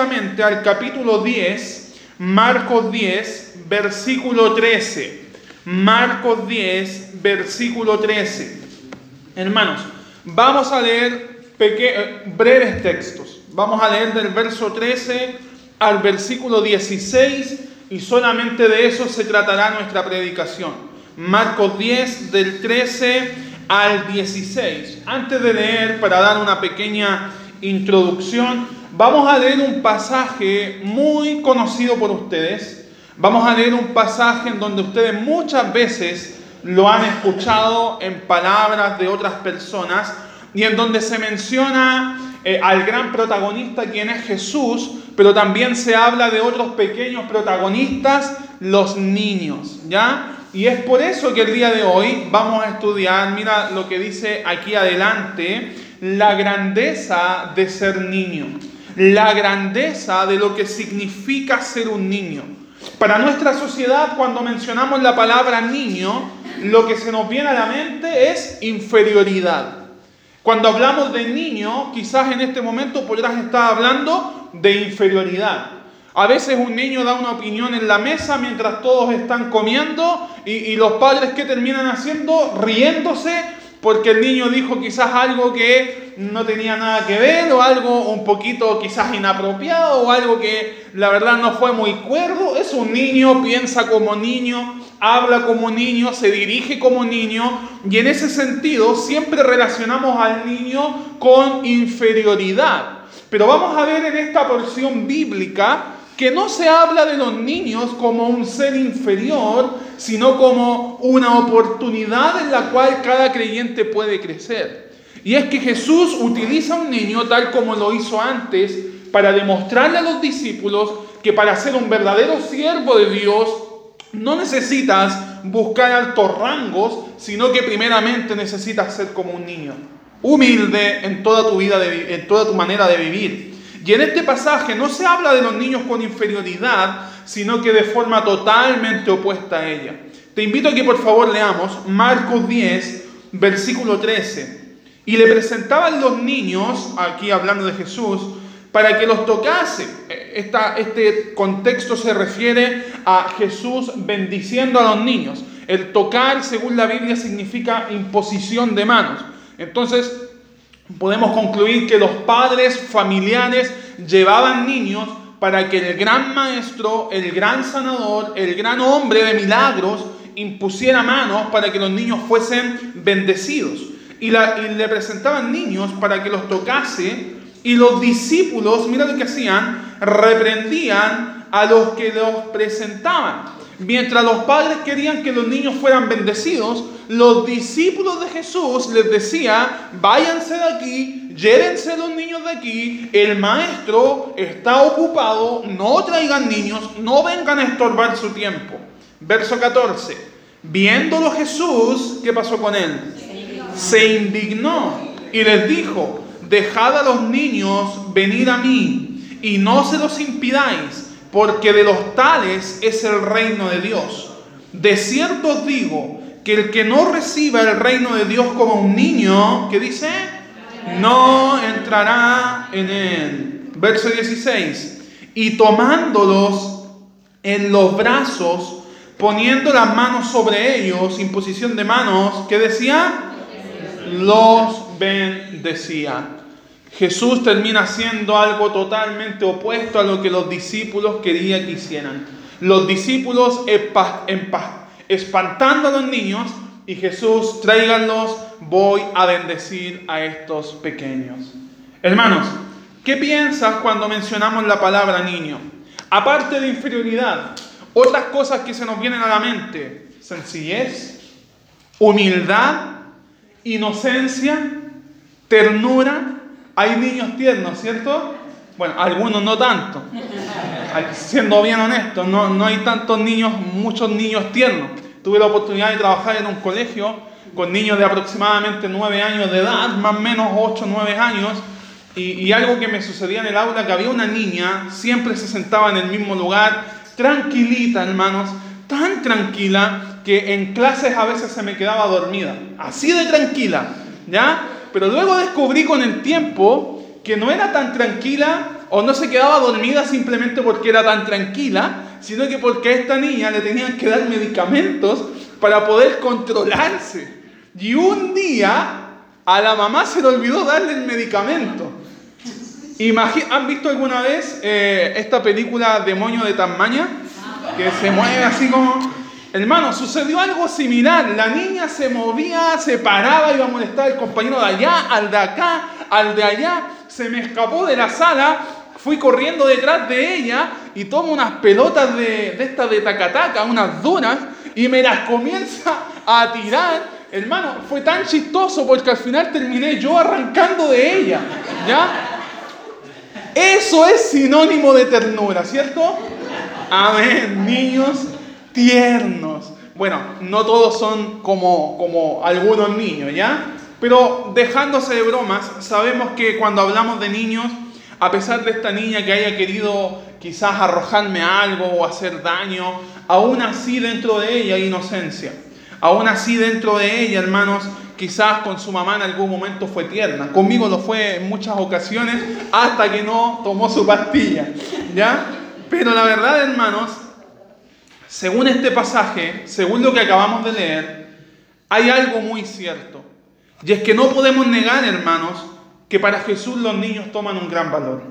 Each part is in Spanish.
rápidamente al capítulo 10, Marcos 10, versículo 13. Marcos 10, versículo 13. Hermanos, vamos a leer eh, breves textos. Vamos a leer del verso 13 al versículo 16 y solamente de eso se tratará nuestra predicación. Marcos 10 del 13 al 16. Antes de leer, para dar una pequeña introducción, vamos a leer un pasaje muy conocido por ustedes. Vamos a leer un pasaje en donde ustedes muchas veces lo han escuchado en palabras de otras personas y en donde se menciona eh, al gran protagonista quien es Jesús, pero también se habla de otros pequeños protagonistas, los niños, ¿ya? Y es por eso que el día de hoy vamos a estudiar, mira lo que dice aquí adelante, la grandeza de ser niño, la grandeza de lo que significa ser un niño. Para nuestra sociedad, cuando mencionamos la palabra niño, lo que se nos viene a la mente es inferioridad. Cuando hablamos de niño, quizás en este momento podrás estar hablando de inferioridad. A veces un niño da una opinión en la mesa mientras todos están comiendo y, los padres que terminan haciendo riéndose porque el niño dijo quizás algo que no tenía nada que ver o algo un poquito quizás inapropiado o algo que la verdad no fue muy cuerdo. Es un niño, piensa como niño, habla como niño, se dirige como niño y en ese sentido siempre relacionamos al niño con inferioridad. Pero vamos a ver en esta porción bíblica que no se habla de los niños como un ser inferior, sino como una oportunidad en la cual cada creyente puede crecer. Y es que Jesús utiliza a un niño tal como lo hizo antes para demostrarle a los discípulos que para ser un verdadero siervo de Dios no necesitas buscar altos rangos, sino que primeramente necesitas ser como un niño, humilde en toda tu vida, en toda tu manera de vivir. Y en este pasaje no se habla de los niños con inferioridad, sino que de forma totalmente opuesta a ella. Te invito a que por favor leamos Marcos 10, versículo 13. Y le presentaban los niños, aquí hablando de Jesús, para que los tocase. Esta, este contexto se refiere a Jesús bendiciendo a los niños. El tocar, según la Biblia, significa imposición de manos. Entonces, podemos concluir que los padres familiares llevaban niños para que el gran maestro, el gran sanador, el gran hombre de milagros impusiera manos para que los niños fuesen bendecidos. Y, le presentaban niños para que los tocase y los discípulos, mira lo que hacían, reprendían a los que los presentaban. Mientras los padres querían que los niños fueran bendecidos, los discípulos de Jesús les decía, váyanse de aquí, llévense los niños de aquí, el maestro está ocupado, no traigan niños, no vengan a estorbar su tiempo. Verso 14, viéndolo Jesús, ¿qué pasó con él? Se indignó y les dijo, dejad a los niños venir a mí y no se los impidáis porque de los tales es el reino de Dios. De cierto os digo que el que no reciba el reino de Dios como un niño, ¿qué dice? No entrará en él. Verso 16. Y tomándolos en los brazos, poniendo las manos sobre ellos, imposición de manos, ¿qué decía? Los bendecía. Jesús termina haciendo algo totalmente opuesto a lo que los discípulos querían que hicieran. Los discípulos espantando a los niños y Jesús, tráiganlos, voy a bendecir a estos pequeños. Hermanos, ¿qué piensas cuando mencionamos la palabra niño? Aparte de inferioridad, otras cosas que se nos vienen a la mente, sencillez, humildad, inocencia, ternura, hay niños tiernos, ¿cierto? Bueno, algunos no tanto. Siendo bien honesto, no, no hay tantos niños, muchos niños tiernos. Tuve la oportunidad de trabajar en un colegio con niños de aproximadamente 9 años de edad, más o menos 8 o 9 años, y, y, algo que me sucedía en el aula, que había una niña, siempre se sentaba en el mismo lugar, tranquilita, hermanos, tan tranquila que en clases a veces se me quedaba dormida, así de tranquila, ¿ya? Pero luego descubrí con el tiempo que no era tan tranquila o no se quedaba dormida simplemente porque era tan tranquila, sino que porque a esta niña le tenían que dar medicamentos para poder controlarse. Y un día a la mamá se le olvidó darle el medicamento. ¿Han visto alguna vez eh, esta película Demonio de Tasmania? Que se mueve así como... Hermano, sucedió algo similar. La niña se movía, se paraba, iba a molestar al compañero de allá, al de acá, al de allá. Se me escapó de la sala, fui corriendo detrás de ella y tomo unas pelotas de, estas de tacataca, unas duras, y me las comienza a tirar hermano, fue tan chistoso porque al final terminé yo arrancando de ella. ¿Ya? Eso es sinónimo de ternura, ¿cierto? Amén, niños tiernos. Bueno, no todos son como, como algunos niños, ¿ya? Pero dejándose de bromas, sabemos que cuando hablamos de niños, a pesar de esta niña que haya querido quizás arrojarme algo o hacer daño, aún así dentro de ella hay inocencia. Aún así dentro de ella, hermanos, quizás con su mamá en algún momento fue tierna. Conmigo lo fue en muchas ocasiones hasta que no tomó su pastilla. ¿Ya? Pero la verdad, hermanos, según este pasaje, según lo que acabamos de leer, hay algo muy cierto. Y es que no podemos negar, hermanos, que para Jesús los niños toman un gran valor.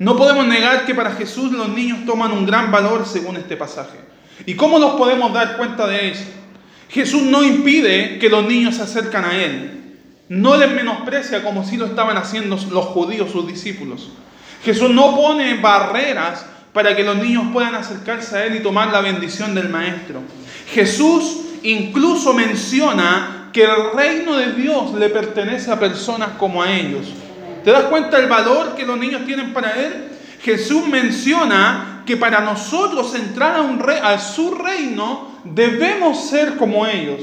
No podemos negar que para Jesús los niños toman un gran valor según este pasaje. ¿Y cómo nos podemos dar cuenta de eso? Jesús no impide que los niños se acercan a Él. No les menosprecia como si lo estaban haciendo los judíos, sus discípulos. Jesús no pone barreras para que los niños puedan acercarse a Él y tomar la bendición del Maestro. Jesús incluso menciona que el reino de Dios le pertenece a personas como a ellos. ¿Te das cuenta del valor que los niños tienen para Él? Jesús menciona que para nosotros entrar a su reino debemos ser como ellos,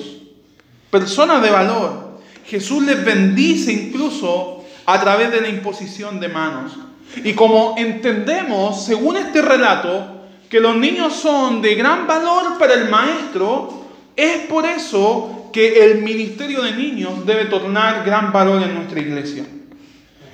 personas de valor. Jesús les bendice incluso a través de la imposición de manos. Y como entendemos, según este relato, que los niños son de gran valor para el maestro, es por eso que el ministerio de niños debe tornar gran valor en nuestra iglesia.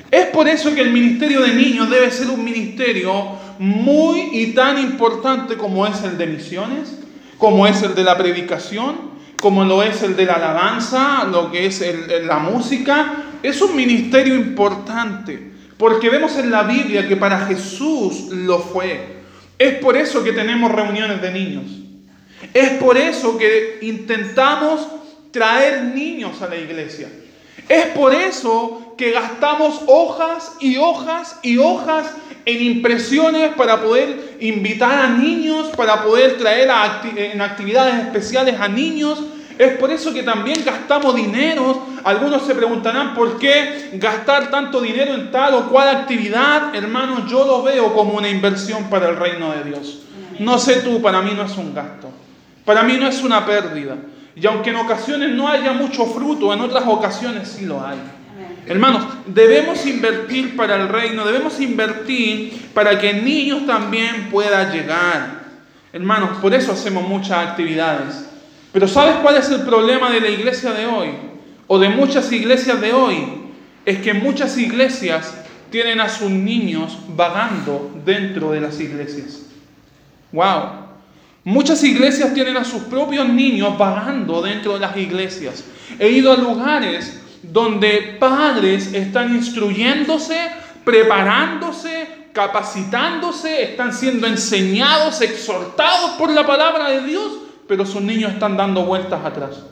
Es por eso que el ministerio de niños debe ser un ministerio muy y tan importante como es el de misiones, como es el de la predicación, como lo es el de la alabanza, lo que es la música. Es un ministerio importante, porque vemos en la Biblia que para Jesús lo fue. Es por eso que tenemos reuniones de niños. Es por eso que intentamos traer niños a la iglesia. Es por eso que gastamos hojas y hojas y hojas en impresiones para poder invitar a niños, para poder traer en actividades especiales a niños. Es por eso que también gastamos dinero. Algunos se preguntarán por qué gastar tanto dinero en tal o cual actividad. Hermanos, yo lo veo como una inversión para el reino de Dios. No sé tú, para mí no es un gasto. Para mí no es una pérdida. Y aunque en ocasiones no haya mucho fruto, en otras ocasiones sí lo hay. Hermanos, debemos invertir para el reino, debemos invertir para que niños también puedan llegar. Hermanos, por eso hacemos muchas actividades. Pero ¿sabes cuál es el problema de la iglesia de hoy? O de muchas iglesias de hoy. Es que muchas iglesias tienen a sus niños vagando dentro de las iglesias. ¡Wow! Muchas iglesias tienen a sus propios niños vagando dentro de las iglesias. He ido a lugares donde padres están instruyéndose, preparándose, capacitándose, están siendo enseñados, exhortados por la palabra de Dios, pero sus niños están dando vueltas atrás.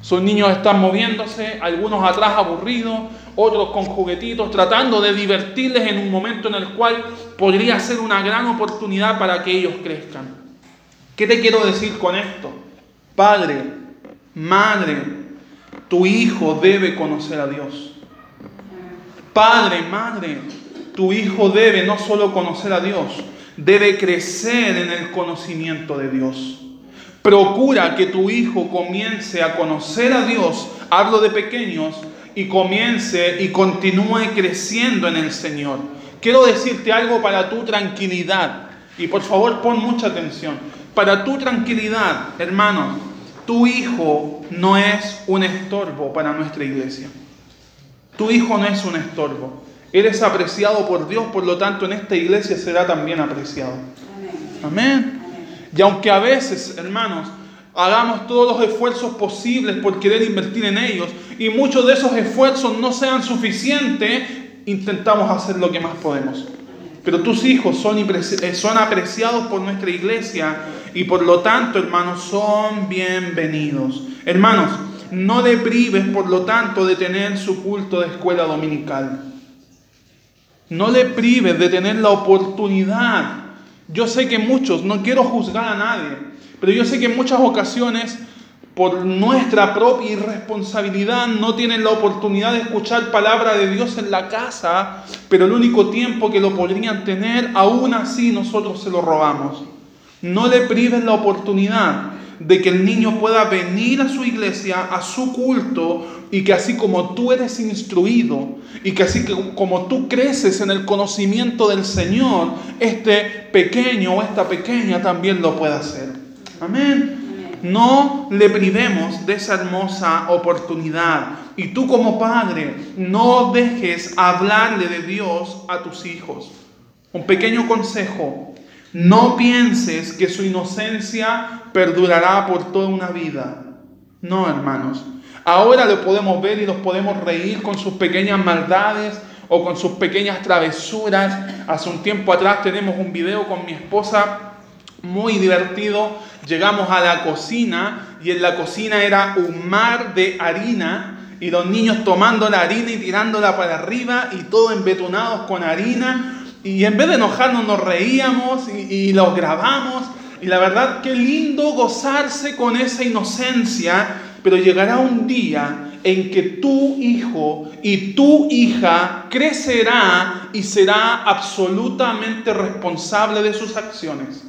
Sus niños están moviéndose, algunos atrás aburridos, otros con juguetitos, tratando de divertirles en un momento en el cual podría ser una gran oportunidad para que ellos crezcan. ¿Qué te quiero decir con esto? Padre, madre, tu hijo debe conocer a Dios. Padre, madre, tu hijo debe no solo conocer a Dios, debe crecer en el conocimiento de Dios. Procura que tu hijo comience a conocer a Dios, hablo de pequeños, y comience y continúe creciendo en el Señor. Quiero decirte algo para tu tranquilidad, y por favor pon mucha atención. Para tu tranquilidad, hermano, tu hijo no es un estorbo para nuestra iglesia. Tu hijo no es un estorbo. Eres apreciado por Dios, por lo tanto en esta iglesia será también apreciado. Amén. Y aunque a veces, hermanos, hagamos todos los esfuerzos posibles por querer invertir en ellos y muchos de esos esfuerzos no sean suficientes, intentamos hacer lo que más podemos. Pero tus hijos son, eh, apreciados por nuestra iglesia y por lo tanto, hermanos, son bienvenidos. Hermanos, no le prives, por lo tanto, de tener su culto de escuela dominical. No le prives de tener la oportunidad. Yo sé que muchos, no quiero juzgar a nadie, pero yo sé que en muchas ocasiones, por nuestra propia irresponsabilidad, no tienen la oportunidad de escuchar palabra de Dios en la casa, pero el único tiempo que lo podrían tener, aún así nosotros se lo robamos. No le prives la oportunidad de que el niño pueda venir a su iglesia, a su culto, y que así como tú eres instruido y que así como tú creces en el conocimiento del Señor, este pequeño o esta pequeña también lo pueda hacer. Amén. No le privemos de esa hermosa oportunidad. Y tú como padre, no dejes hablarle de Dios a tus hijos. Un pequeño consejo. No pienses que su inocencia perdurará por toda una vida. No, hermanos. Ahora lo podemos ver y nos podemos reír con sus pequeñas maldades o con sus pequeñas travesuras. Hace un tiempo atrás tenemos un video con mi esposa muy divertido. Llegamos a la cocina y en la cocina era un mar de harina y los niños tomando la harina y tirándola para arriba y todos embetunados con harina. Y en vez de enojarnos nos reíamos y, y los grabamos. Y la verdad, qué lindo gozarse con esa inocencia, pero llegará un día en que tu hijo y tu hija crecerá y será absolutamente responsable de sus acciones.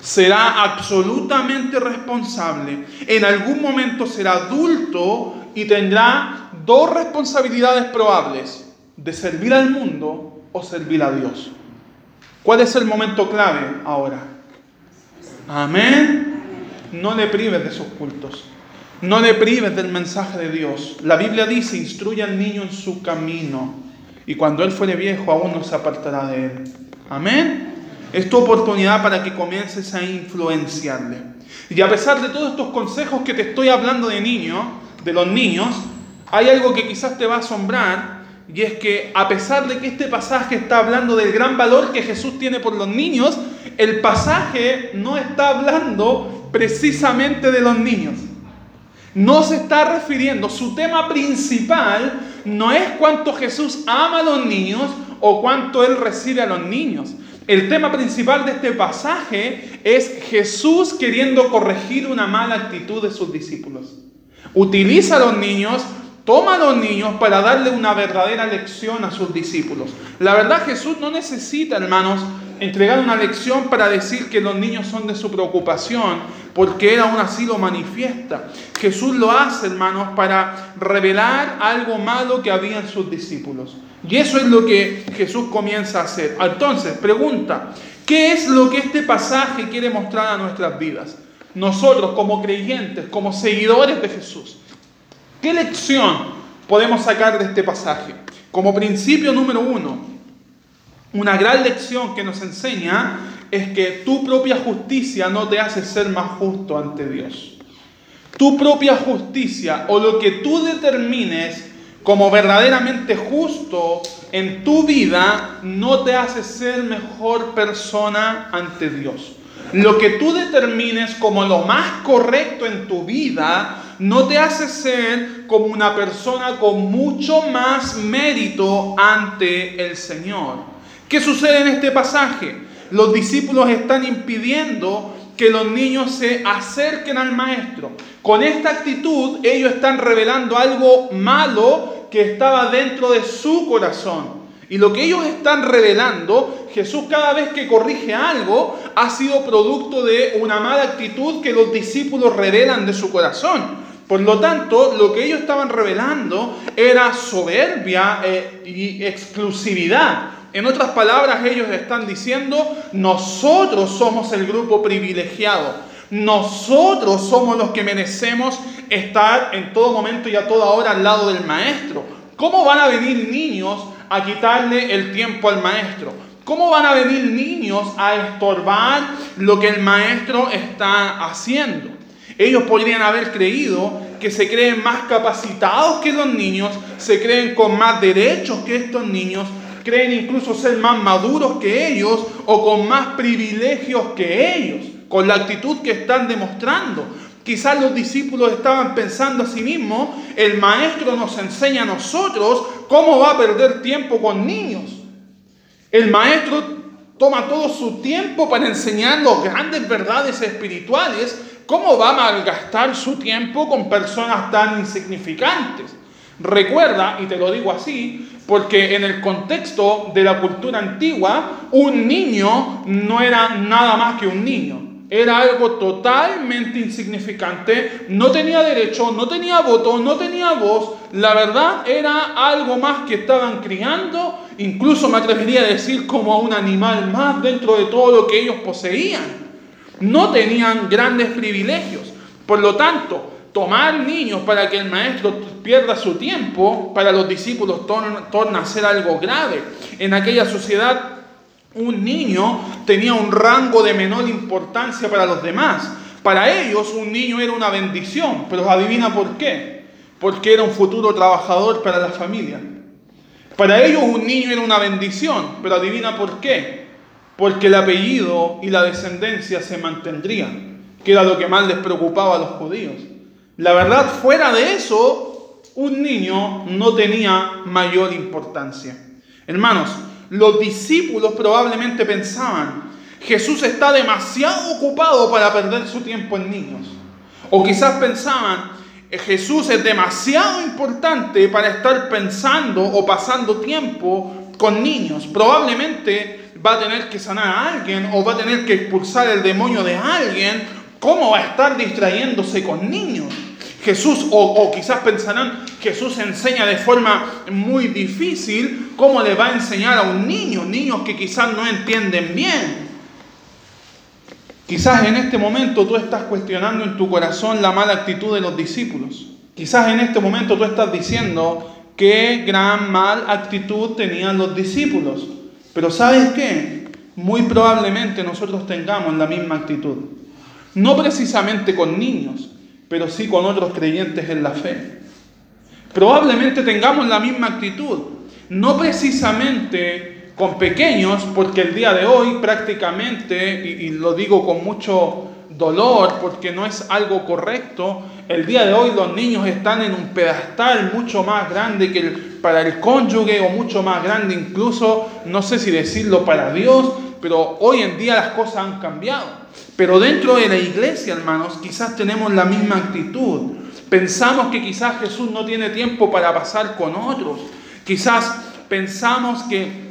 Será absolutamente responsable. En algún momento será adulto y tendrá dos responsabilidades probables, de servir al mundo o servir a Dios. ¿Cuál es el momento clave ahora? Amén. No le prives de sus cultos. No le prives del mensaje de Dios. La Biblia dice, instruye al niño en su camino. Y cuando él fuere viejo, aún no se apartará de él. Amén. Es tu oportunidad para que comiences a influenciarle. Y a pesar de todos estos consejos que te estoy hablando de niño, de los niños, hay algo que quizás te va a asombrar y es que a pesar de que este pasaje está hablando del gran valor que Jesús tiene por los niños, el pasaje no está hablando precisamente de los niños. No se está refiriendo, su tema principal no es cuánto Jesús ama a los niños o cuánto Él recibe a los niños. El tema principal de este pasaje es Jesús queriendo corregir una mala actitud de sus discípulos. Utiliza a los niños toma a los niños para darle una verdadera lección a sus discípulos. La verdad Jesús no necesita, hermanos, entregar una lección para decir que los niños son de su preocupación, porque Él aún así lo manifiesta. Jesús lo hace, hermanos, para revelar algo malo que había en sus discípulos. Y eso es lo que Jesús comienza a hacer. Entonces, pregunta, ¿qué es lo que este pasaje quiere mostrar a nuestras vidas? Nosotros como creyentes, como seguidores de Jesús, ¿Qué lección podemos sacar de este pasaje? Como principio número uno, una gran lección que nos enseña es que tu propia justicia no te hace ser más justo ante Dios. Tu propia justicia o lo que tú determines como verdaderamente justo en tu vida no te hace ser mejor persona ante Dios. Lo que tú determines como lo más correcto en tu vida no te hace ser como una persona con mucho más mérito ante el Señor. ¿Qué sucede en este pasaje? Los discípulos están impidiendo que los niños se acerquen al maestro. Con esta actitud ellos están revelando algo malo que estaba dentro de su corazón. Y lo que ellos están revelando, Jesús cada vez que corrige algo, ha sido producto de una mala actitud que los discípulos revelan de su corazón. Por lo tanto, lo que ellos estaban revelando era soberbia eh, y exclusividad. En otras palabras, ellos están diciendo, nosotros somos el grupo privilegiado. Nosotros somos los que merecemos estar en todo momento y a toda hora al lado del maestro. ¿Cómo van a venir niños a quitarle el tiempo al maestro? ¿Cómo van a venir niños a estorbar lo que el maestro está haciendo? Ellos podrían haber creído que se creen más capacitados que los niños, se creen con más derechos que estos niños, creen incluso ser más maduros que ellos o con más privilegios que ellos, con la actitud que están demostrando. Quizás los discípulos estaban pensando a sí mismos, el maestro nos enseña a nosotros cómo va a perder tiempo con niños. El maestro toma todo su tiempo para enseñar grandes verdades espirituales ¿Cómo va a malgastar su tiempo con personas tan insignificantes? Recuerda, y te lo digo así, porque en el contexto de la cultura antigua, un niño no era nada más que un niño. Era algo totalmente insignificante, no tenía derecho, no tenía voto, no tenía voz. La verdad era algo más que estaban criando, incluso me atrevería a decir como a un animal más dentro de todo lo que ellos poseían no tenían grandes privilegios. Por lo tanto, tomar niños para que el maestro pierda su tiempo, para los discípulos torna, a ser algo grave. En aquella sociedad, un niño tenía un rango de menor importancia para los demás. Para ellos, un niño era una bendición, pero adivina por qué. Porque era un futuro trabajador para la familia. Para ellos, un niño era una bendición, pero adivina por qué porque el apellido y la descendencia se mantendrían, que era lo que más les preocupaba a los judíos. La verdad, fuera de eso, un niño no tenía mayor importancia. Hermanos, los discípulos probablemente pensaban, Jesús está demasiado ocupado para perder su tiempo en niños. O quizás pensaban, Jesús es demasiado importante para estar pensando o pasando tiempo con niños. Probablemente va a tener que sanar a alguien o va a tener que expulsar el demonio de alguien, ¿cómo va a estar distrayéndose con niños? Jesús, o, o, quizás pensarán, Jesús enseña de forma muy difícil, ¿cómo le va a enseñar a un niño? Niños que quizás no entienden bien. Quizás en este momento tú estás cuestionando en tu corazón la mala actitud de los discípulos. Quizás en este momento tú estás diciendo qué gran mal actitud tenían los discípulos. Pero ¿sabes qué? Muy probablemente nosotros tengamos la misma actitud. No precisamente con niños, pero sí con otros creyentes en la fe. Probablemente tengamos la misma actitud. No precisamente con pequeños, porque el día de hoy prácticamente, y, lo digo con mucho dolor, porque no es algo correcto, el día de hoy los niños están en un pedestal mucho más grande que para el cónyuge o mucho más grande incluso, no sé si decirlo para Dios, pero hoy en día las cosas han cambiado. Pero dentro de la iglesia, hermanos, quizás tenemos la misma actitud. Pensamos que quizás Jesús no tiene tiempo para pasar con otros. Quizás pensamos que,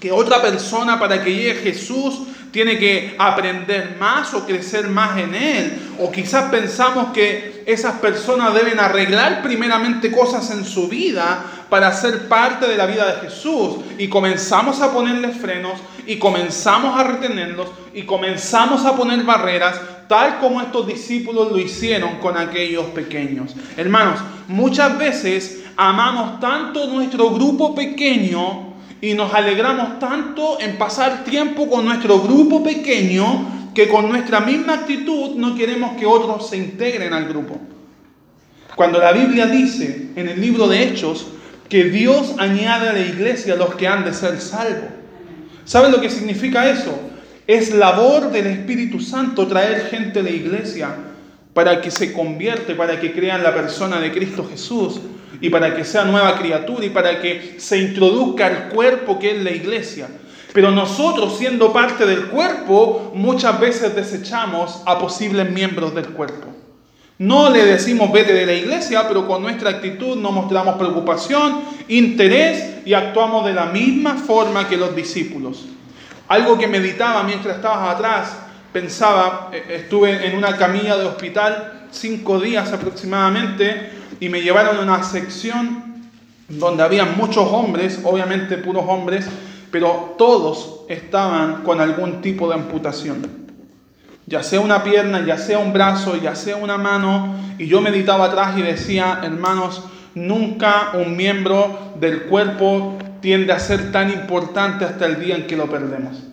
que otra persona para que llegue Jesús tiene que aprender más o crecer más en Él. O quizás pensamos que esas personas deben arreglar primeramente cosas en su vida para ser parte de la vida de Jesús. Y comenzamos a ponerle frenos y comenzamos a retenerlos y comenzamos a poner barreras tal como estos discípulos lo hicieron con aquellos pequeños. Hermanos, muchas veces amamos tanto nuestro grupo pequeño y nos alegramos tanto en pasar tiempo con nuestro grupo pequeño que con nuestra misma actitud no queremos que otros se integren al grupo. Cuando la Biblia dice en el libro de Hechos que Dios añade a la iglesia los que han de ser salvos. ¿Saben lo que significa eso? Es labor del Espíritu Santo traer gente a la iglesia para que se convierte, para que crean la persona de Cristo Jesús y para que sea nueva criatura y para que se introduzca al cuerpo que es la iglesia. Pero nosotros, siendo parte del cuerpo, muchas veces desechamos a posibles miembros del cuerpo. No le decimos vete de la iglesia, pero con nuestra actitud no mostramos preocupación, interés y actuamos de la misma forma que los discípulos. Algo que meditaba mientras estabas atrás, pensaba, eh, estuve en una camilla de hospital cinco días aproximadamente y me llevaron a una sección donde había muchos hombres, obviamente puros hombres, pero todos estaban con algún tipo de amputación. Ya sea una pierna, ya sea un brazo, ya sea una mano. Y yo meditaba atrás y decía, hermanos, nunca un miembro del cuerpo tiende a ser tan importante hasta el día en que lo perdemos.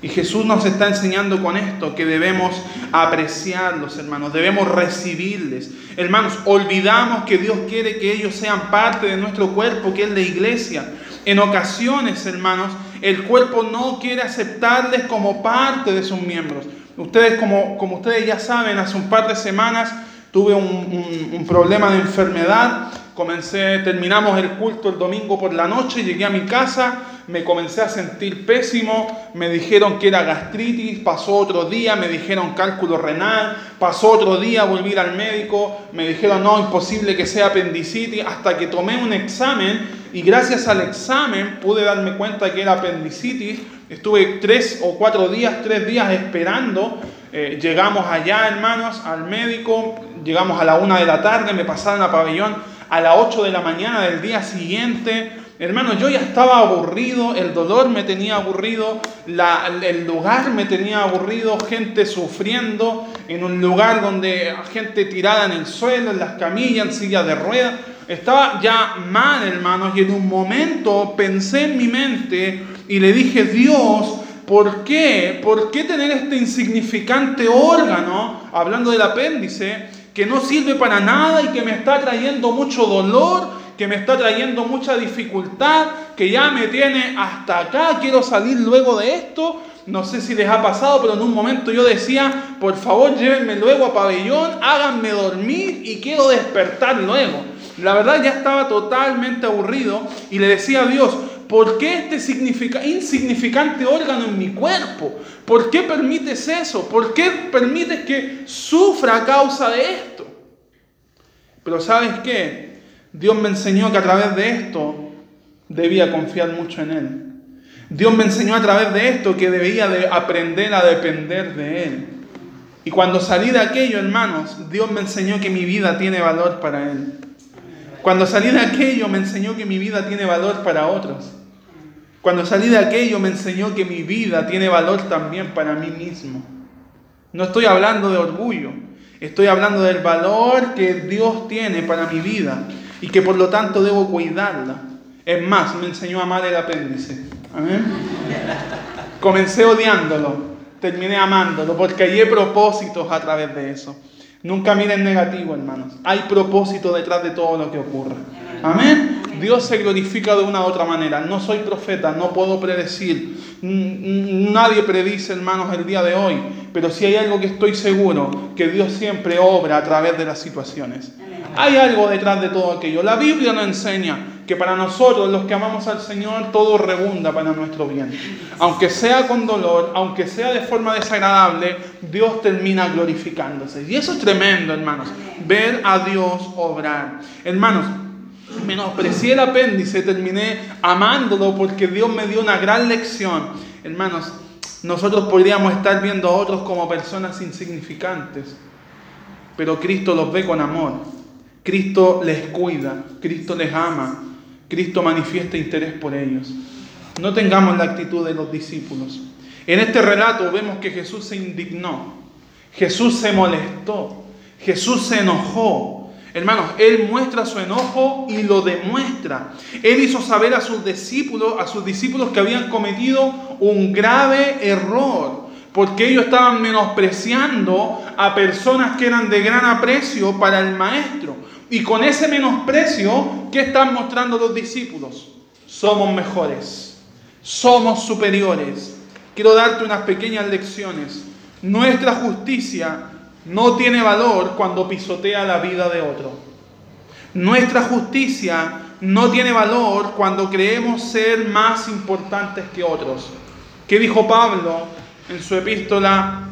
Y Jesús nos está enseñando con esto que debemos apreciarlos, hermanos, debemos recibirles. Hermanos, olvidamos que Dios quiere que ellos sean parte de nuestro cuerpo, que es la iglesia. En ocasiones, hermanos, el cuerpo no quiere aceptarles como parte de sus miembros. Ustedes, como, como ustedes ya saben, hace un par de semanas tuve un, un problema de enfermedad Comencé, terminamos el culto el domingo por la noche, llegué a mi casa, me comencé a sentir pésimo, me dijeron que era gastritis, pasó otro día, me dijeron cálculo renal, pasó otro día, volví al médico, me dijeron no, imposible que sea apendicitis, hasta que tomé un examen y gracias al examen pude darme cuenta que era apendicitis. Estuve tres o cuatro días, tres días esperando. Eh, llegamos allá, hermanos, al médico, llegamos a la una de la tarde, me pasaron a pabellón a las 8 de la mañana del día siguiente. Hermano, yo ya estaba aburrido, el dolor me tenía aburrido, el lugar me tenía aburrido, gente sufriendo en un lugar donde gente tirada en el suelo, en las camillas, en sillas de ruedas. Estaba ya mal, hermanos, y en un momento pensé en mi mente y le dije, Dios, ¿por qué? ¿Por qué tener este insignificante órgano, hablando del apéndice, que no sirve para nada y que me está trayendo mucho dolor, que me está trayendo mucha dificultad, que ya me tiene hasta acá, quiero salir luego de esto. No sé si les ha pasado, pero en un momento yo decía, por favor llévenme luego a pabellón, háganme dormir y quiero despertar luego. La verdad ya estaba totalmente aburrido y le decía a Dios, ¿Por qué este insignificante órgano en mi cuerpo? ¿Por qué permites eso? ¿Por qué permites que sufra a causa de esto? Pero ¿sabes qué? Dios me enseñó que a través de esto debía confiar mucho en Él. Dios me enseñó a través de esto que debía de aprender a depender de Él. Y cuando salí de aquello, hermanos, Dios me enseñó que mi vida tiene valor para Él. Cuando salí de aquello, me enseñó que mi vida tiene valor para otros. Cuando salí de aquello me enseñó que mi vida tiene valor también para mí mismo. No estoy hablando de orgullo, estoy hablando del valor que Dios tiene para mi vida y que por lo tanto debo cuidarla. Es más, me enseñó a amar el apéndice. Amén. Comencé odiándolo, terminé amándolo porque hay propósitos a través de eso. Nunca miren negativo, hermanos. Hay propósito detrás de todo lo que ocurre. Amén. Dios se glorifica de una u otra manera. No soy profeta, no puedo predecir. Nadie predice, hermanos, el día de hoy. Pero si hay algo que estoy seguro, que Dios siempre obra a través de las situaciones. Hay algo detrás de todo aquello. La Biblia nos enseña que para nosotros, los que amamos al Señor, todo rebunda para nuestro bien. Aunque sea con dolor, aunque sea de forma desagradable, Dios termina glorificándose. Y eso es tremendo, hermanos. Ver a Dios obrar. Hermanos, menosprecié el apéndice, terminé amándolo porque Dios me dio una gran lección. Hermanos, nosotros podríamos estar viendo a otros como personas insignificantes, pero Cristo los ve con amor. Cristo les cuida, Cristo les ama, Cristo manifiesta interés por ellos. No tengamos la actitud de los discípulos. En este relato vemos que Jesús se indignó, Jesús se molestó, Jesús se enojó, Hermanos, Él muestra su enojo y lo demuestra. Él hizo saber a sus discípulos, a sus discípulos que habían cometido un grave error, porque ellos estaban menospreciando a personas que eran de gran aprecio para el maestro. Y con ese menosprecio, ¿qué están mostrando los discípulos? Somos mejores, somos superiores. Quiero darte unas pequeñas lecciones. Nuestra justicia no tiene valor cuando pisotea la vida de otro. Nuestra justicia no tiene valor cuando creemos ser más importantes que otros. ¿Qué dijo Pablo en su epístola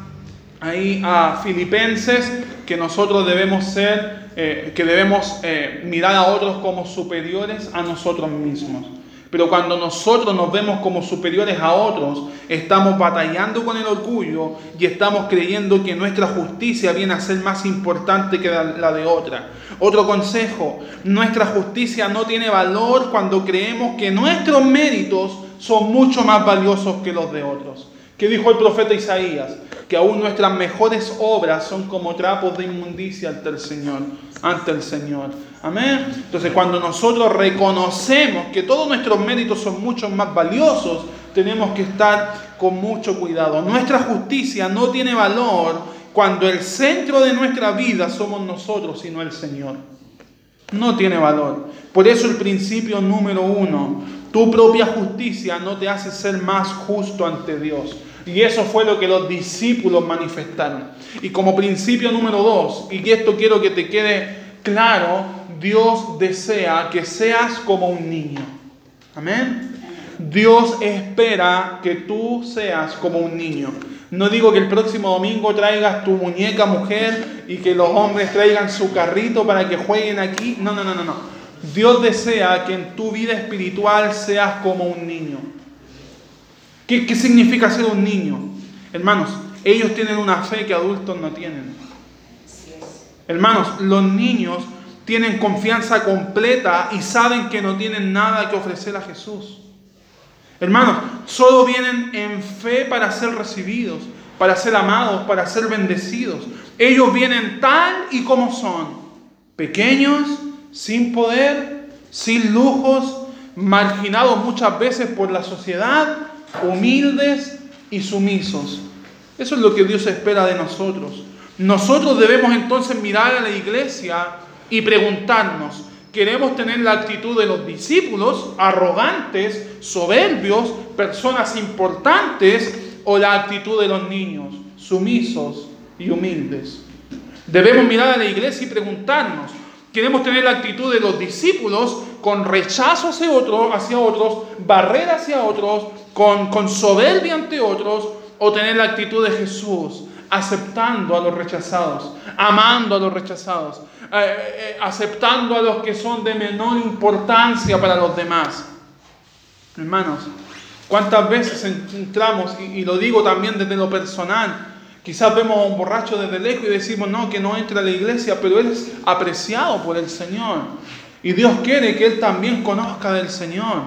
ahí a Filipenses? Que nosotros debemos ser, eh, que debemos eh, mirar a otros como superiores a nosotros mismos. Pero cuando nosotros nos vemos como superiores a otros, estamos batallando con el orgullo y estamos creyendo que nuestra justicia viene a ser más importante que la de otra. Otro consejo, nuestra justicia no tiene valor cuando creemos que nuestros méritos son mucho más valiosos que los de otros. ¿Qué dijo el profeta Isaías? Que aún nuestras mejores obras son como trapos de inmundicia ante el Señor, ante el Señor. Amén. Entonces, cuando nosotros reconocemos que todos nuestros méritos son mucho más valiosos, tenemos que estar con mucho cuidado. Nuestra justicia no tiene valor cuando el centro de nuestra vida somos nosotros y no el Señor. No tiene valor. Por eso el principio número uno, tu propia justicia no te hace ser más justo ante Dios. Y eso fue lo que los discípulos manifestaron. Y como principio número dos, y esto quiero que te quede claro, Dios desea que seas como un niño. Amén. Dios espera que tú seas como un niño. No digo que el próximo domingo traigas tu muñeca mujer y que los hombres traigan su carrito para que jueguen aquí. No, no, no, no, no. Dios desea que en tu vida espiritual seas como un niño. ¿Qué, qué significa ser un niño? Hermanos, ellos tienen una fe que adultos no tienen. Hermanos, los niños tienen confianza completa y saben que no tienen nada que ofrecer a Jesús. Hermanos, solo vienen en fe para ser recibidos, para ser amados, para ser bendecidos. Ellos vienen tal y como son, pequeños, sin poder, sin lujos, marginados muchas veces por la sociedad, humildes y sumisos. Eso es lo que Dios espera de nosotros. Nosotros debemos entonces mirar a la iglesia y preguntarnos, Queremos tener la actitud de los discípulos, arrogantes, soberbios, personas importantes, o la actitud de los niños, sumisos y humildes. Debemos mirar a la iglesia y preguntarnos, queremos tener la actitud de los discípulos con rechazo hacia otros, hacia otros barrera hacia otros, con, con soberbia ante otros, o tener la actitud de Jesús, aceptando a los rechazados, amando a los rechazados, eh, eh, aceptando a los que son de menor importancia para los demás. Hermanos, ¿cuántas veces entramos, y, lo digo también desde lo personal, quizás vemos a un borracho desde lejos y decimos, no, que no entra a la iglesia, pero él es apreciado por el Señor. Y Dios quiere que él también conozca del Señor.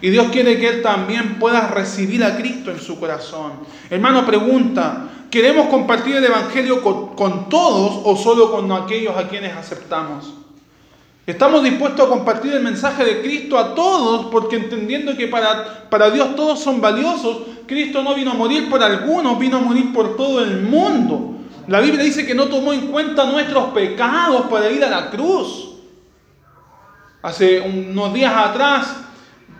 Y Dios quiere que él también pueda recibir a Cristo en su corazón. Hermano, pregunta, ¿Queremos compartir el Evangelio con, todos o solo con aquellos a quienes aceptamos? Estamos dispuestos a compartir el mensaje de Cristo a todos porque entendiendo que para, para Dios todos son valiosos, Cristo no vino a morir por algunos, vino a morir por todo el mundo. La Biblia dice que no tomó en cuenta nuestros pecados para ir a la cruz. Hace unos días atrás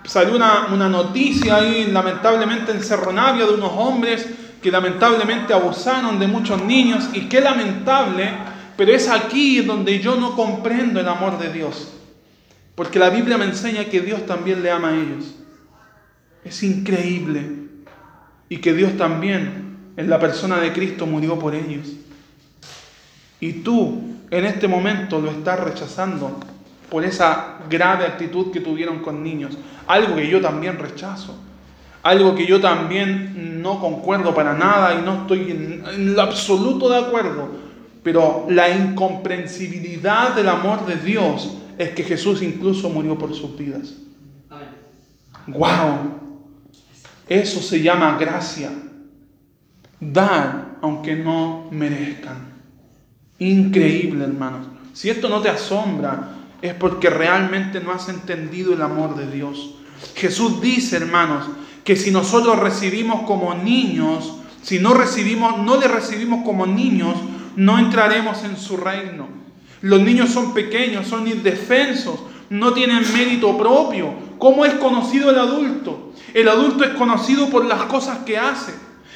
salió una, una noticia ahí lamentablemente en Cerro Navia de unos hombres que lamentablemente abusaron de muchos niños y qué lamentable, pero es aquí donde yo no comprendo el amor de Dios. Porque la Biblia me enseña que Dios también le ama a ellos. Es increíble. Y que Dios también en la persona de Cristo murió por ellos. Y tú en este momento lo estás rechazando por esa grave actitud que tuvieron con niños. Algo que yo también rechazo. Algo que yo también no concuerdo para nada y no estoy en, lo absoluto de acuerdo. Pero la incomprensibilidad del amor de Dios es que Jesús incluso murió por sus vidas. ¡Wow! Eso se llama gracia. Dar aunque no merezcan. Increíble, hermanos. Si esto no te asombra, es porque realmente no has entendido el amor de Dios. Jesús dice, hermanos, que si nosotros recibimos como niños, si no recibimos, no le recibimos como niños, no entraremos en su reino. Los niños son pequeños, son indefensos, no tienen mérito propio. ¿Cómo es conocido el adulto? El adulto es conocido por las cosas que hace.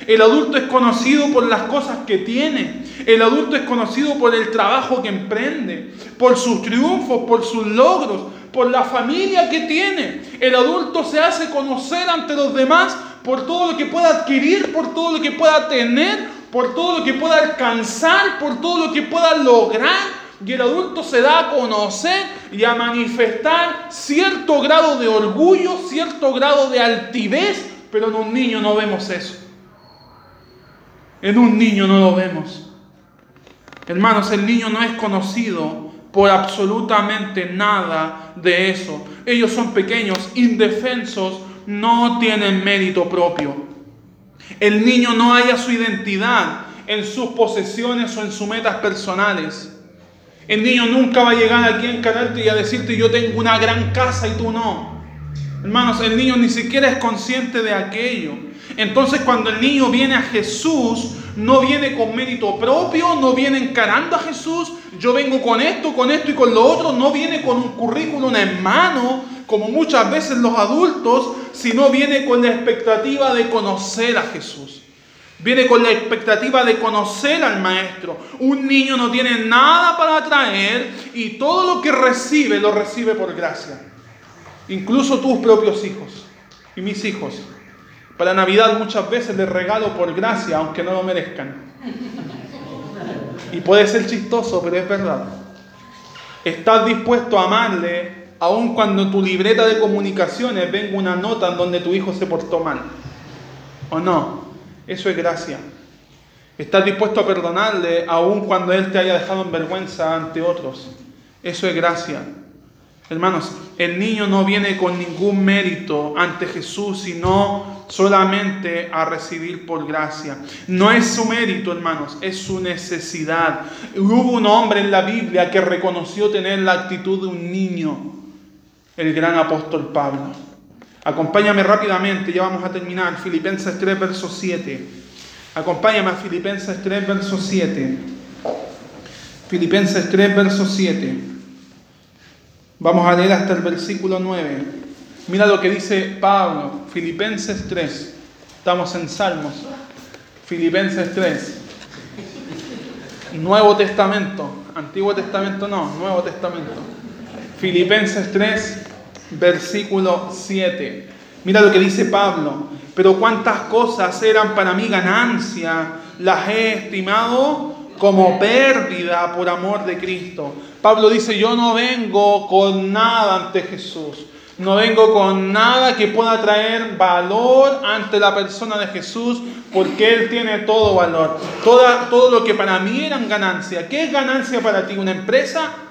El adulto es conocido por las cosas que tiene. El adulto es conocido por el trabajo que emprende, por sus triunfos, por sus logros, por la familia que tiene. El adulto se hace conocer ante los demás por todo lo que pueda adquirir, por todo lo que pueda tener, por todo lo que pueda alcanzar, por todo lo que pueda lograr. Y el adulto se da a conocer y a manifestar cierto grado de orgullo, cierto grado de altivez, pero en un niño no vemos eso. En un niño no lo vemos. Hermanos, el niño no es conocido por absolutamente nada de eso. Ellos son pequeños, indefensos, no tienen mérito propio. El niño no haya su identidad en sus posesiones o en sus metas personales. El niño nunca va a llegar aquí a encararte y a decirte yo tengo una gran casa y tú no. Hermanos, el niño ni siquiera es consciente de aquello. Entonces cuando el niño viene a Jesús, no viene con mérito propio, no viene encarando a Jesús, yo vengo con esto, con esto y con lo otro, no viene con un currículum en mano, como muchas veces los adultos, sino viene con la expectativa de conocer a Jesús. Viene con la expectativa de conocer al maestro. Un niño no tiene nada para traer y todo lo que recibe lo recibe por gracia. Incluso tus propios hijos y mis hijos. Para Navidad muchas veces les regalo por gracia, aunque no lo merezcan. Y puede ser chistoso, pero es verdad. Estás dispuesto a amarle aun cuando tu libreta de comunicaciones venga una nota en donde tu hijo se portó mal. ¿O no? Eso es gracia. Estás dispuesto a perdonarle aun cuando él te haya dejado en vergüenza ante otros. Eso es gracia. Hermanos, el niño no viene con ningún mérito ante Jesús, sino solamente a recibir por gracia. No es su mérito, hermanos, es su necesidad. Hubo un hombre en la Biblia que reconoció tener la actitud de un niño, el gran apóstol Pablo. Acompáñame rápidamente, ya vamos a terminar. Filipenses 3, verso 7. Acompáñame a Filipenses 3, verso 7. Filipenses 3, verso 7. Vamos a leer hasta el versículo 9. Mira lo que dice Pablo, Filipenses 3. Estamos en Salmos. Filipenses 3. Nuevo Testamento. Antiguo Testamento no, Nuevo Testamento. Filipenses 3, versículo 7. Mira lo que dice Pablo. Pero cuántas cosas eran para mí ganancia, las he estimado como pérdida por amor de Cristo. Pablo dice, yo no vengo con nada ante Jesús. No vengo con nada que pueda traer valor ante la persona de Jesús, porque Él tiene todo valor. Toda, todo lo que para mí eran ganancia. ¿Qué es ganancia para ti? ¿Una empresa?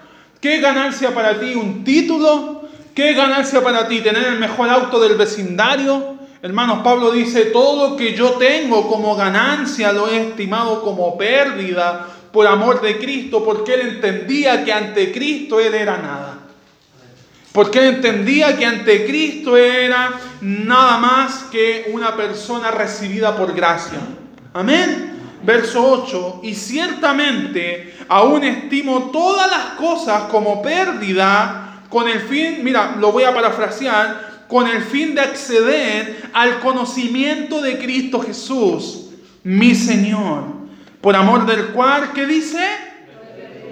¿Qué ganancia para ti? ¿Un título? ¿Qué ganancia para ti? ¿Tener el mejor auto del vecindario? Hermanos, Pablo dice, todo lo que yo tengo como ganancia lo he estimado como pérdida por amor de Cristo, porque él entendía que ante Cristo él era nada. Porque él entendía que ante Cristo era nada más que una persona recibida por gracia. Amén. Verso 8, y ciertamente aún estimo todas las cosas como pérdida con el fin, mira, lo voy a parafrasear, con el fin de acceder al conocimiento de Cristo Jesús, mi Señor, por amor del cual, ¿qué dice?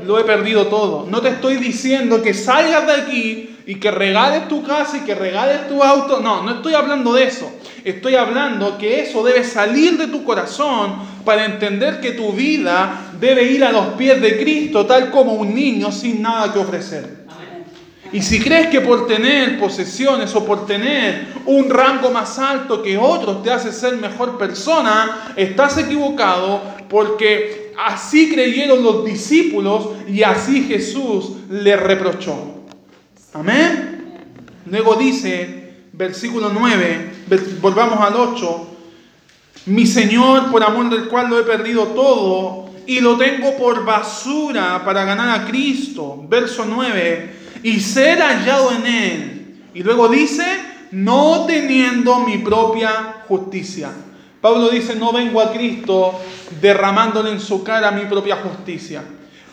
Lo he perdido todo. No te estoy diciendo que salgas de aquí y que regales tu casa y que regales tu auto. No, no estoy hablando de eso. Estoy hablando que eso debe salir de tu corazón para entender que tu vida debe ir a los pies de Cristo, tal como un niño sin nada que ofrecer. Y si crees que por tener posesiones o por tener un rango más alto que otros te hace ser mejor persona, estás equivocado porque así creyeron los discípulos y así Jesús le reprochó. Amén. Luego dice, versículo 9, volvamos al 8, mi Señor, por amor del cual lo he perdido todo y lo tengo por basura para ganar a Cristo. Verso 9, y ser hallado en Él. Y luego dice, no teniendo mi propia justicia. Pablo dice, no vengo a Cristo derramándole en su cara mi propia justicia.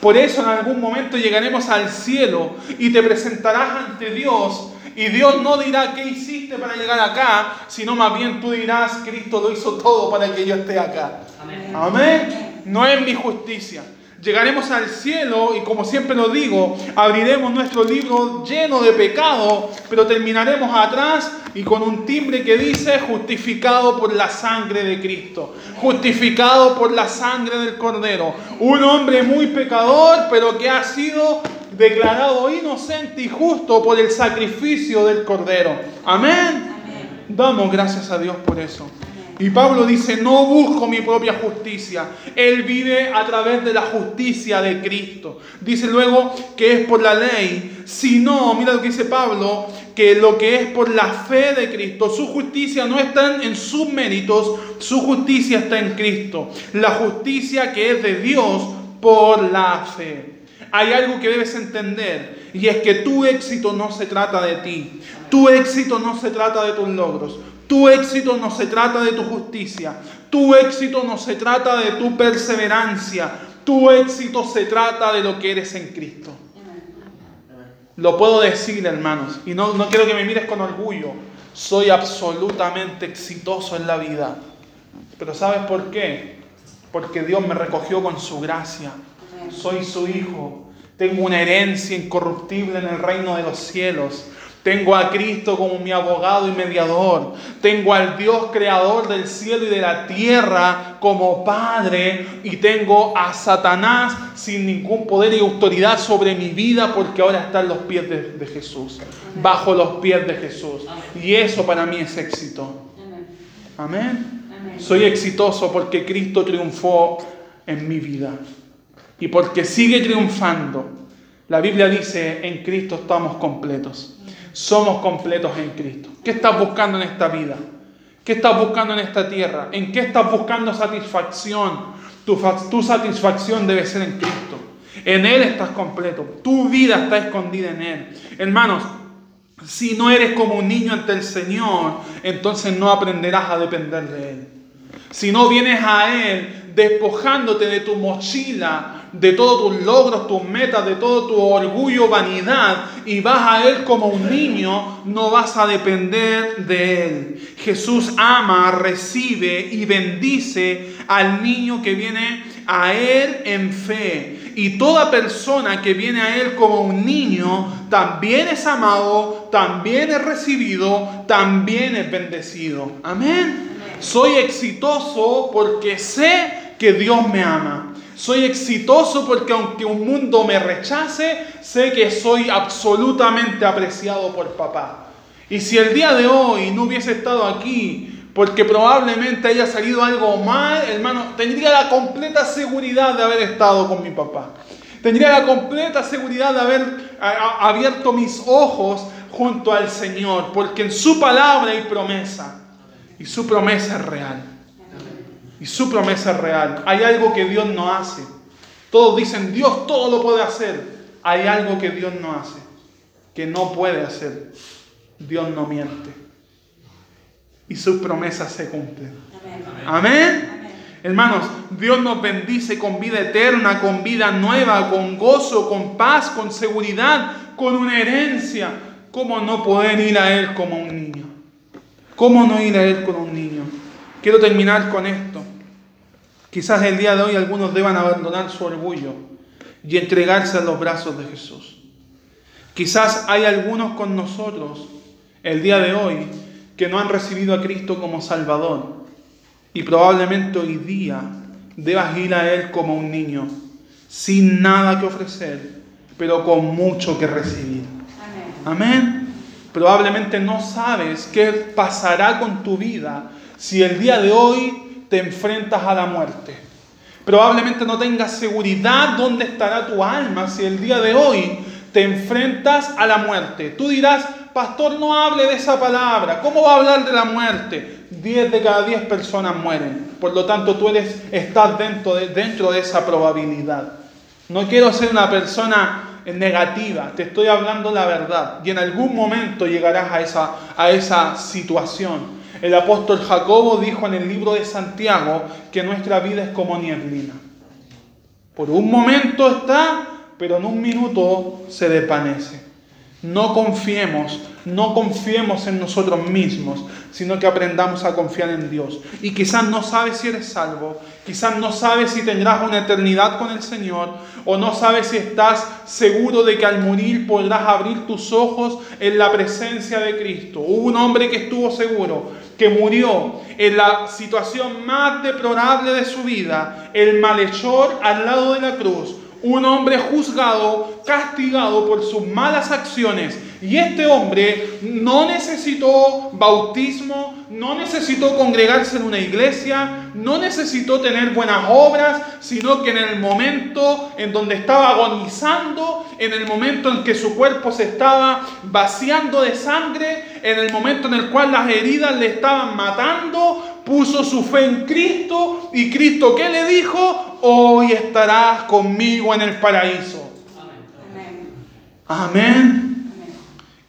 Por eso en algún momento llegaremos al cielo y te presentarás ante Dios y Dios no dirá qué hiciste para llegar acá, sino más bien tú dirás, Cristo lo hizo todo para que yo esté acá. Amén. Amén. No es mi justicia. Llegaremos al cielo y como siempre lo digo, abriremos nuestro libro lleno de pecado, pero terminaremos atrás y con un timbre que dice justificado por la sangre de Cristo, justificado por la sangre del Cordero. Un hombre muy pecador, pero que ha sido declarado inocente y justo por el sacrificio del Cordero. Amén. Damos gracias a Dios por eso. Y Pablo dice, no busco mi propia justicia. Él vive a través de la justicia de Cristo. Dice luego que es por la ley. Si no, mira lo que dice Pablo, que lo que es por la fe de Cristo, su justicia no está en sus méritos, su justicia está en Cristo. La justicia que es de Dios por la fe. Hay algo que debes entender y es que tu éxito no se trata de ti. Tu éxito no se trata de tus logros. Tu éxito no se trata de tu justicia. Tu éxito no se trata de tu perseverancia. Tu éxito se trata de lo que eres en Cristo. Lo puedo decir, hermanos, y no, no quiero que me mires con orgullo. Soy absolutamente exitoso en la vida. Pero ¿sabes por qué? Porque Dios me recogió con su gracia. Soy su hijo. Tengo una herencia incorruptible en el reino de los cielos. Tengo a Cristo como mi abogado y mediador. Tengo al Dios creador del cielo y de la tierra como Padre. Y tengo a Satanás sin ningún poder y autoridad sobre mi vida porque ahora está en los pies de, Jesús. Bajo los pies de Jesús. Y eso para mí es éxito. Amén. Soy exitoso porque Cristo triunfó en mi vida. Y porque sigue triunfando. La Biblia dice, en Cristo estamos completos somos completos en Cristo. ¿Qué estás buscando en esta vida? ¿Qué estás buscando en esta tierra? ¿En qué estás buscando satisfacción? Tu, satisfacción debe ser en Cristo. En Él estás completo. Tu vida está escondida en Él. Hermanos, si no eres como un niño ante el Señor, entonces no aprenderás a depender de Él. Si no vienes a Él despojándote de tu mochila, de todos tus logros, tus metas, de todo tu orgullo, vanidad, y vas a Él como un niño, no vas a depender de Él. Jesús ama, recibe y bendice al niño que viene a Él en fe. Y toda persona que viene a Él como un niño, también es amado, también es recibido, también es bendecido. Amén. Soy exitoso porque sé que Dios me ama. Soy exitoso porque aunque un mundo me rechace, sé que soy absolutamente apreciado por papá. Y si el día de hoy no hubiese estado aquí, porque probablemente haya salido algo mal, hermano, tendría la completa seguridad de haber estado con mi papá. Tendría la completa seguridad de haber abierto mis ojos junto al Señor, porque en su palabra hay promesa. Y su promesa es real. Y su promesa es real. Hay algo que Dios no hace. Todos dicen, Dios todo lo puede hacer. Hay algo que Dios no hace, que no puede hacer. Dios no miente. Y sus promesas se cumplen. Amén. Hermanos, Dios nos bendice con vida eterna, con vida nueva, con gozo, con paz, con seguridad, con una herencia. ¿Cómo no poder ir a Él como un niño? ¿Cómo no ir a Él como un niño? Quiero terminar con esto. Quizás el día de hoy algunos deban abandonar su orgullo y entregarse a los brazos de Jesús. Quizás hay algunos con nosotros el día de hoy que no han recibido a Cristo como Salvador y probablemente hoy día debas ir a Él como un niño, sin nada que ofrecer, pero con mucho que recibir. Amén. Amén. Probablemente no sabes qué pasará con tu vida si el día de hoy te enfrentas a la muerte. Probablemente no tengas seguridad dónde estará tu alma si el día de hoy te enfrentas a la muerte. Tú dirás, pastor, no hable de esa palabra. ¿Cómo va a hablar de la muerte? Diez de cada diez personas mueren. Por lo tanto, tú eres, estás dentro de, esa probabilidad. No quiero ser una persona negativa, te estoy hablando la verdad. Y en algún momento llegarás a esa situación. El apóstol Jacobo dijo en el libro de Santiago que nuestra vida es como nieblina. Por un momento está, pero en un minuto se desvanece. No confiemos, no confiemos en nosotros mismos, sino que aprendamos a confiar en Dios. Y quizás no sabes si eres salvo, quizás no sabes si tendrás una eternidad con el Señor, o no sabes si estás seguro de que al morir podrás abrir tus ojos en la presencia de Cristo. Hubo un hombre que estuvo seguro, que murió en la situación más deplorable de su vida, el malhechor al lado de la cruz un hombre juzgado, castigado por sus malas acciones, Y este hombre no necesitó bautismo, no necesitó congregarse en una iglesia, no necesitó tener buenas obras, sino que en el momento en donde estaba agonizando, en el momento en que su cuerpo se estaba vaciando de sangre, en el momento en el cual las heridas le estaban matando, puso su fe en Cristo y Cristo ¿qué le dijo? Hoy estarás conmigo en el paraíso. Amén. Amén.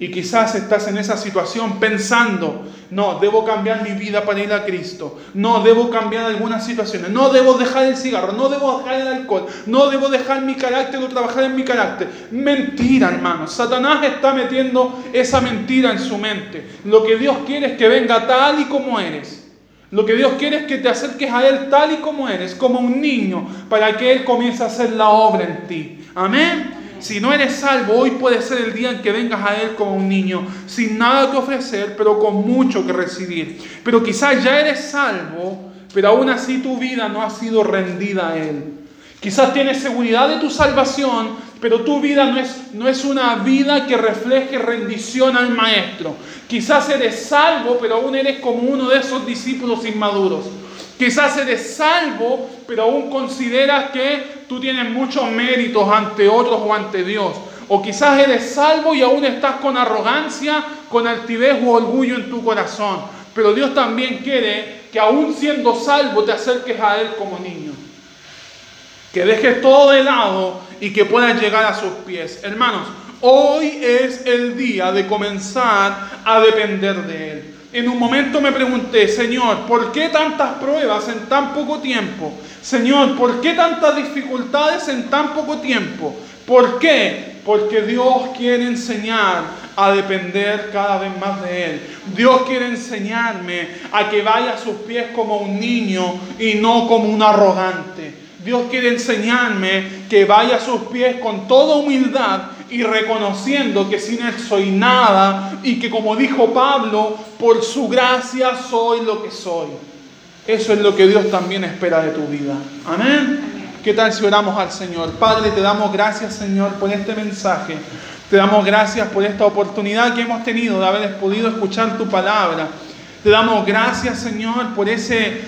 Y quizás estás en esa situación pensando, no, debo cambiar mi vida para ir a Cristo. No, debo cambiar algunas situaciones. No debo dejar el cigarro, no debo dejar el alcohol, no debo dejar mi carácter o trabajar en mi carácter. Mentira, hermano. Satanás está metiendo esa mentira en su mente. Lo que Dios quiere es que venga tal y como eres. Lo que Dios quiere es que te acerques a Él tal y como eres, como un niño, para que Él comience a hacer la obra en ti. Amén. Si no eres salvo, hoy puede ser el día en que vengas a Él como un niño, sin nada que ofrecer, pero con mucho que recibir. Pero quizás ya eres salvo, pero aún así tu vida no ha sido rendida a Él. Quizás tienes seguridad de tu salvación, pero tu vida no es, no es una vida que refleje rendición al Maestro. Quizás eres salvo, pero aún eres como uno de esos discípulos inmaduros. Quizás eres salvo, pero aún consideras que tú tienes muchos méritos ante otros o ante Dios. O quizás eres salvo y aún estás con arrogancia, con altivez o orgullo en tu corazón. Pero Dios también quiere que aún siendo salvo te acerques a Él como niño. Que dejes todo de lado y que puedas llegar a sus pies. Hermanos, hoy es el día de comenzar a depender de Él. En un momento me pregunté, Señor, ¿por qué tantas pruebas en tan poco tiempo? Señor, ¿por qué tantas dificultades en tan poco tiempo? ¿Por qué? Porque Dios quiere enseñar a depender cada vez más de Él. Dios quiere enseñarme a que vaya a sus pies como un niño y no como un arrogante. Dios quiere enseñarme que vaya a sus pies con toda humildad y reconociendo que sin Él soy nada y que como dijo Pablo, por su gracia soy lo que soy. Eso es lo que Dios también espera de tu vida. Amén. ¿Qué tal si oramos al Señor? Padre, te damos gracias, Señor, por este mensaje. Te damos gracias por esta oportunidad que hemos tenido de haber podido escuchar tu palabra. Te damos gracias, Señor, por ese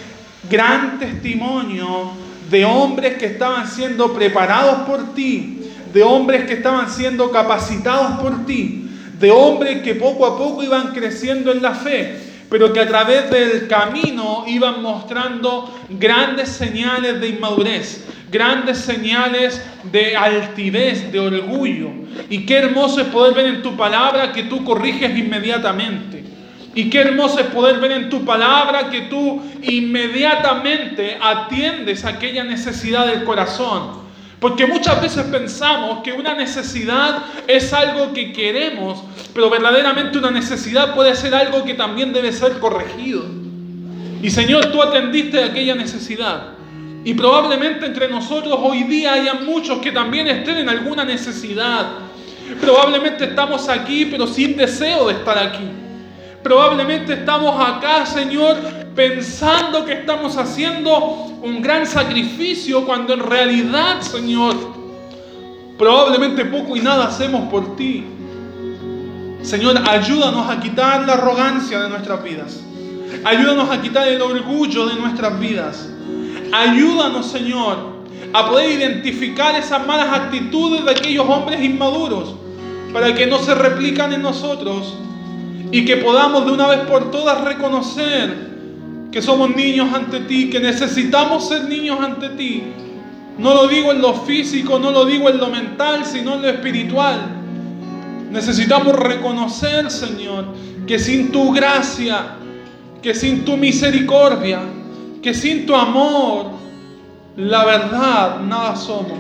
gran testimonio de hombres que estaban siendo preparados por ti, de hombres que estaban siendo capacitados por ti, de hombres que poco a poco iban creciendo en la fe, pero que a través del camino iban mostrando grandes señales de inmadurez, grandes señales de altivez, de orgullo. Y qué hermoso es poder ver en tu palabra que tú corriges inmediatamente. Y qué hermoso es poder ver en tu palabra que tú inmediatamente atiendes aquella necesidad del corazón. Porque muchas veces pensamos que una necesidad es algo que queremos, pero verdaderamente una necesidad puede ser algo que también debe ser corregido. Y Señor, tú atendiste aquella necesidad. Y probablemente entre nosotros hoy día haya muchos que también estén en alguna necesidad. Probablemente estamos aquí, pero sin deseo de estar aquí. Probablemente estamos acá, Señor, pensando que estamos haciendo un gran sacrificio cuando en realidad, Señor, probablemente poco y nada hacemos por ti. Señor, ayúdanos a quitar la arrogancia de nuestras vidas. Ayúdanos a quitar el orgullo de nuestras vidas. Ayúdanos, Señor, a poder identificar esas malas actitudes de aquellos hombres inmaduros para que no se replican en nosotros y que podamos de una vez por todas reconocer que somos niños ante ti, que necesitamos ser niños ante ti. No lo digo en lo físico, no lo digo en lo mental, sino en lo espiritual. Necesitamos reconocer, Señor, que sin tu gracia, que sin tu misericordia, que sin tu amor, la verdad, nada somos.